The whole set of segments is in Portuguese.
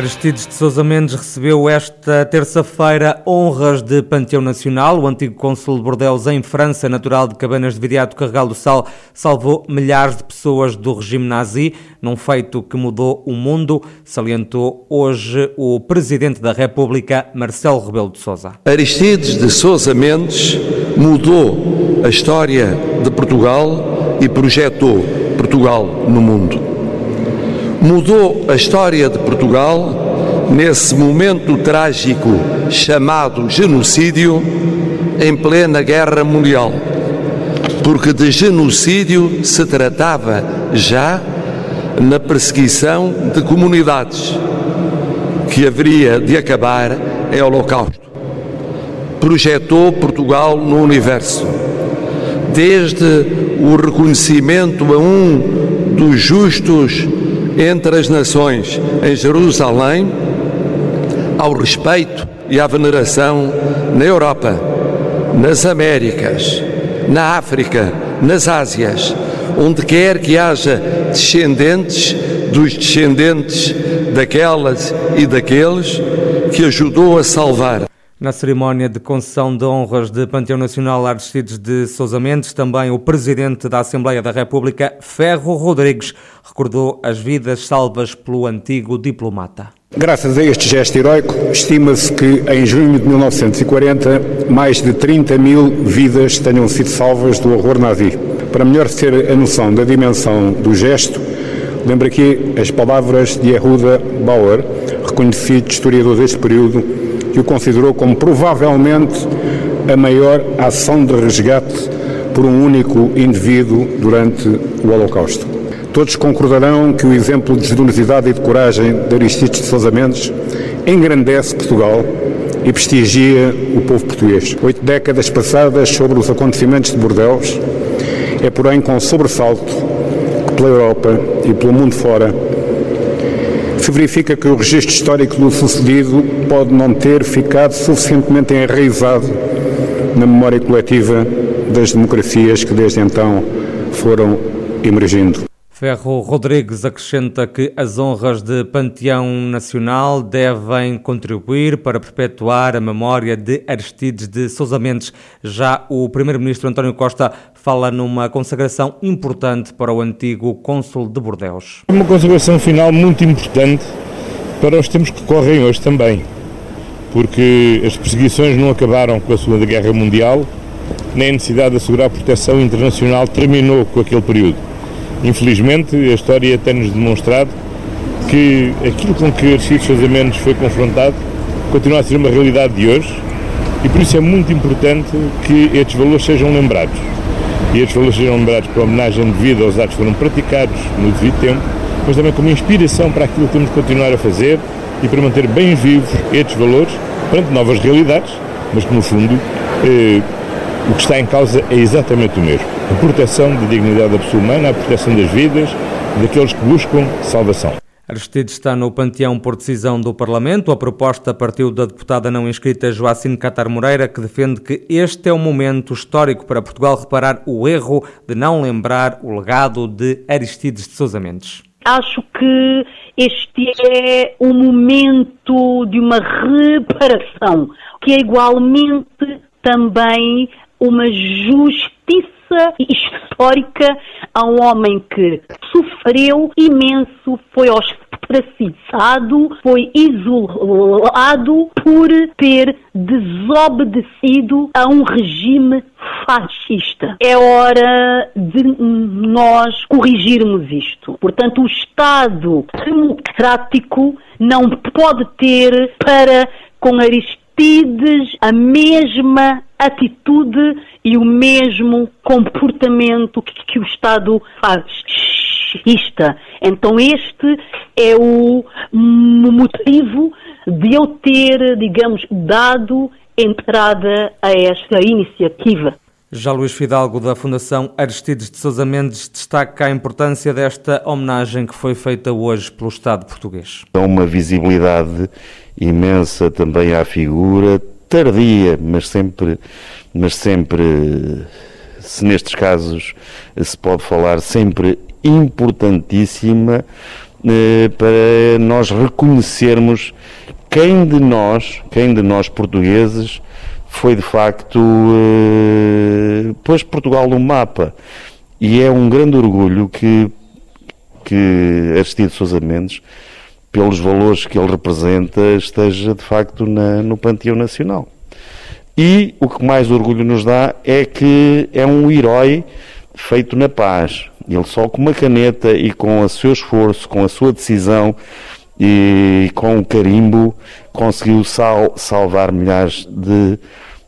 Aristides de Sousa Mendes recebeu esta terça-feira honras de Panteão Nacional. O antigo cônsul de Bordeaux em França, natural de Cabanas de Viriato Carregal do Sal, salvou milhares de pessoas do regime nazi, num feito que mudou o mundo, salientou hoje o Presidente da República, Marcelo Rebelo de Sousa. Aristides de Sousa Mendes mudou a história de Portugal e projetou Portugal no mundo mudou a história de Portugal nesse momento trágico chamado genocídio em plena Guerra Mundial. Porque de genocídio se tratava já na perseguição de comunidades que haveria de acabar em Holocausto. Projetou Portugal no universo, desde o reconhecimento a um dos justos entre as nações em Jerusalém, ao respeito e à veneração na Europa, nas Américas, na África, nas Ásias, onde quer que haja descendentes dos descendentes daquelas e daqueles que ajudou a salvar. Na cerimónia de concessão de honras de Panteão Nacional Aristides de Sousa Mendes, também o Presidente da Assembleia da República, Ferro Rodrigues, recordou as vidas salvas pelo antigo diplomata. Graças a este gesto heroico, estima-se que em junho de 1940 mais de 30 mil vidas tenham sido salvas do horror nazi. Para melhor ter a noção da dimensão do gesto, lembro aqui as palavras de Yehuda Bauer, reconhecido historiador deste período, que o considerou como provavelmente a maior ação de resgate por um único indivíduo durante o Holocausto. Todos concordarão que o exemplo de generosidade e de coragem de Aristides de Sousa Mendes engrandece Portugal e prestigia o povo português. Oito décadas passadas sobre os acontecimentos de Bordeaux, é porém com sobressalto que pela Europa e pelo mundo fora se verifica que o registro histórico do sucedido pode não ter ficado suficientemente enraizado na memória coletiva das democracias que desde então foram emergindo. Ferro Rodrigues acrescenta que as honras de Panteão Nacional devem contribuir para perpetuar a memória de Aristides de Sousa Mendes. Já o Primeiro-Ministro António Costa fala numa consagração importante para o antigo cônsul de Bordeaux. Uma consagração final muito importante para os tempos que correm hoje também, porque as perseguições não acabaram com a Segunda Guerra Mundial, nem a necessidade de assegurar proteção internacional terminou com aquele período Infelizmente, a história tem-nos demonstrado que aquilo com que Arcides Sousa Mendes foi confrontado continua a ser uma realidade de hoje e por isso é muito importante que estes valores sejam lembrados. E estes valores sejam lembrados com homenagem devida aos atos que foram praticados no devido tempo, mas também como inspiração para aquilo que temos de continuar a fazer e para manter bem vivos estes valores perante novas realidades, mas que no fundo eh, o que está em causa é exatamente o mesmo: a proteção da dignidade da pessoa humana, a proteção das vidas daqueles que buscam salvação. Aristides está no panteão por decisão do Parlamento. A proposta partiu da deputada não inscrita Joacine Catar Moreira, que defende que este é o momento histórico para Portugal reparar o erro de não lembrar o legado de Aristides de Sousa Mendes. Acho que este é o momento de uma reparação, que é igualmente também uma justiça histórica a um homem que sofreu imenso, foi ostracizado, foi isolado por ter desobedecido a um regime fascista. É hora de nós corrigirmos isto. Portanto, o Estado democrático não pode ter para com Aristides a mesma atitude e o mesmo comportamento que, que o Estado faz. Isto. Então este é o motivo de eu ter, digamos, dado entrada a esta iniciativa. Já Luís Fidalgo, da Fundação Aristides de Sousa Mendes, destaca a importância desta homenagem que foi feita hoje pelo Estado português. Dá uma visibilidade imensa também à figura, tardia, mas sempre, mas sempre se nestes casos se pode falar sempre importantíssima eh, para nós reconhecermos quem de nós, quem de nós portugueses foi de facto eh, pôs Portugal no mapa. E é um grande orgulho que, que Aristides Sousa Mendes, pelos valores que ele representa, esteja de facto na, no panteão nacional. E o que mais orgulho nos dá é que é um herói feito na paz. Ele só com uma caneta e com o seu esforço, com a sua decisão e com o carimbo conseguiu sal salvar milhares de,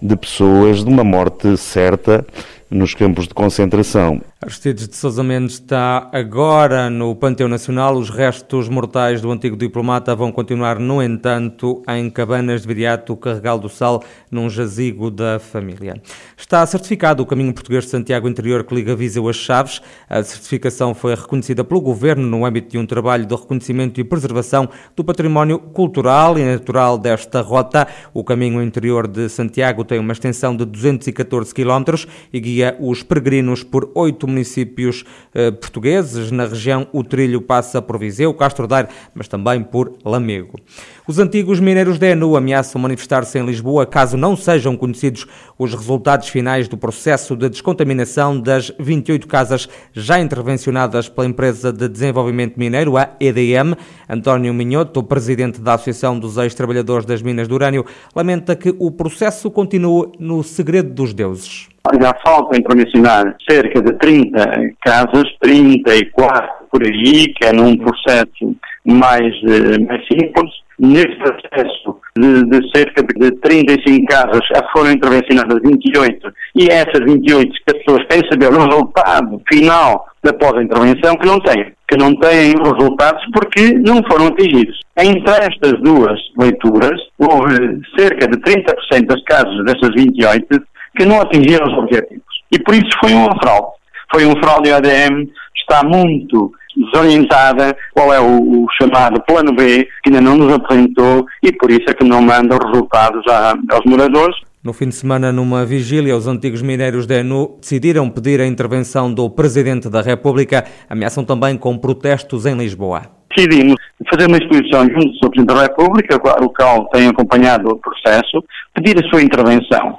de pessoas de uma morte certa nos campos de concentração. Aristides de Sousa Mendes está agora no Panteão Nacional. Os restos mortais do antigo diplomata vão continuar, no entanto, em Cabanas de Viriato, Carregal do Sal, num jazigo da família. Está certificado o caminho português de Santiago Interior que liga Viseu às Chaves. A certificação foi reconhecida pelo Governo no âmbito de um trabalho de reconhecimento e preservação do património cultural e natural desta rota. O caminho interior de Santiago tem uma extensão de 214 km e guia os peregrinos por oito municípios eh, portugueses. Na região, o trilho passa por Viseu, Castro Daire, mas também por Lamego. Os antigos mineiros da ENU ameaçam manifestar-se em Lisboa caso não sejam conhecidos os resultados finais do processo de descontaminação das 28 casas já intervencionadas pela empresa de desenvolvimento mineiro, a EDM. António Minhoto, presidente da Associação dos Ex-Trabalhadores das Minas de Urânio, lamenta que o processo continue no segredo dos deuses. Já falta intervencionar cerca de 30 casas, 34 por aí, que é num processo mais, eh, mais simples. Neste processo de, de, cerca de 35 casas foram intervencionadas 28 e essas 28 que as pessoas querem saber o resultado final da pós-intervenção que não têm, que não têm resultados porque não foram atingidos. Entre estas duas leituras, houve cerca de 30% das casas dessas 28 que não atingiram os objetivos. E por isso foi uma fraude. Foi um fraude e a ADM está muito desorientada qual é o, o, chamado plano B, que ainda não nos apresentou e por isso é que não manda os resultados a, aos moradores. No fim de semana, numa vigília, os antigos mineiros da ENU decidiram pedir a intervenção do Presidente da República. Ameaçam também com protestos em Lisboa. Decidimos fazer uma exposição junto do Presidente da República, o qual tem acompanhado o processo, pedir a sua intervenção.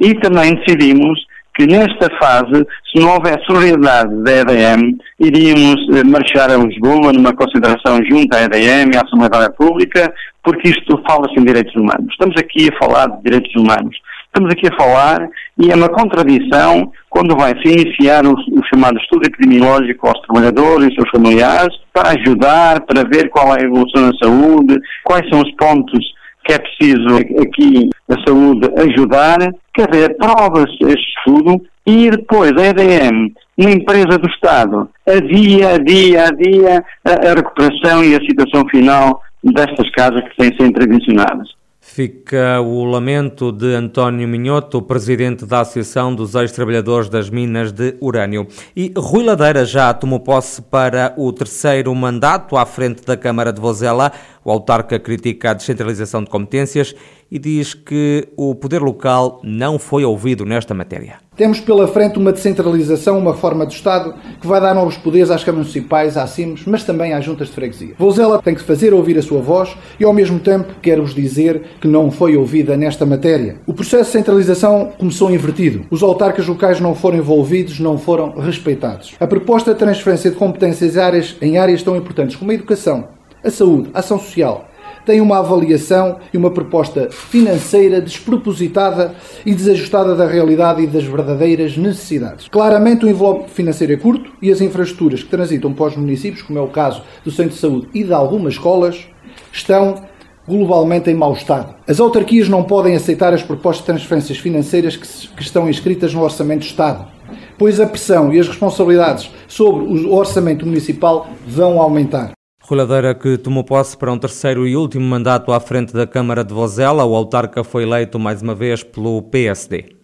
E também decidimos que nesta fase, se não houver solidariedade da EDM, iríamos eh, marchar a Lisboa numa consideração junto à EDM e à Assembleia da República, porque isto fala-se em direitos humanos. Estamos aqui a falar de direitos humanos. Estamos aqui a falar e é uma contradição quando vai-se iniciar o, o, chamado estudo epidemiológico aos trabalhadores e seus familiares para ajudar, para ver qual é a evolução da saúde, quais são os pontos que é preciso aqui a saúde ajudar, quer dizer, prova-se este estudo e depois a EDM, uma empresa do Estado, adia, adia, adia a, a recuperação e a situação final destas casas que têm sido intervencionadas. Fica o lamento de António Minhoto, presidente da Associação dos Ex-Trabalhadores das Minas de Urânio. E Rui Ladeira já tomou posse para o terceiro mandato à frente da Câmara de Vozela. O autarca critica a descentralização de competências e diz que o poder local não foi ouvido nesta matéria. Temos pela frente uma descentralização, uma reforma do Estado que vai dar novos poderes às câmaras municipais, à CIMS, mas também às juntas de freguesia. Vouzela tem que fazer ouvir a sua voz e, ao mesmo tempo, quero-vos dizer que não foi ouvida nesta matéria. O processo de centralização começou invertido. Os autarcas locais não foram envolvidos, não foram respeitados. A proposta de transferência de competências em áreas tão importantes como a educação, a saúde, a ação social, tem uma avaliação e uma proposta financeira despropositada e desajustada da realidade e das verdadeiras necessidades. Claramente, o envelope financeiro é curto e as infraestruturas que transitam para os municípios, como é o caso do centro de saúde e de algumas escolas, estão globalmente em mau estado. As autarquias não podem aceitar as propostas de transferências financeiras que, que estão inscritas no Orçamento do Estado, pois a pressão e as responsabilidades sobre o orçamento municipal vão aumentar. Roladeira que tomou posse para um terceiro e último mandato à frente da Câmara de Vozela, o autarca foi eleito mais uma vez pelo PSD.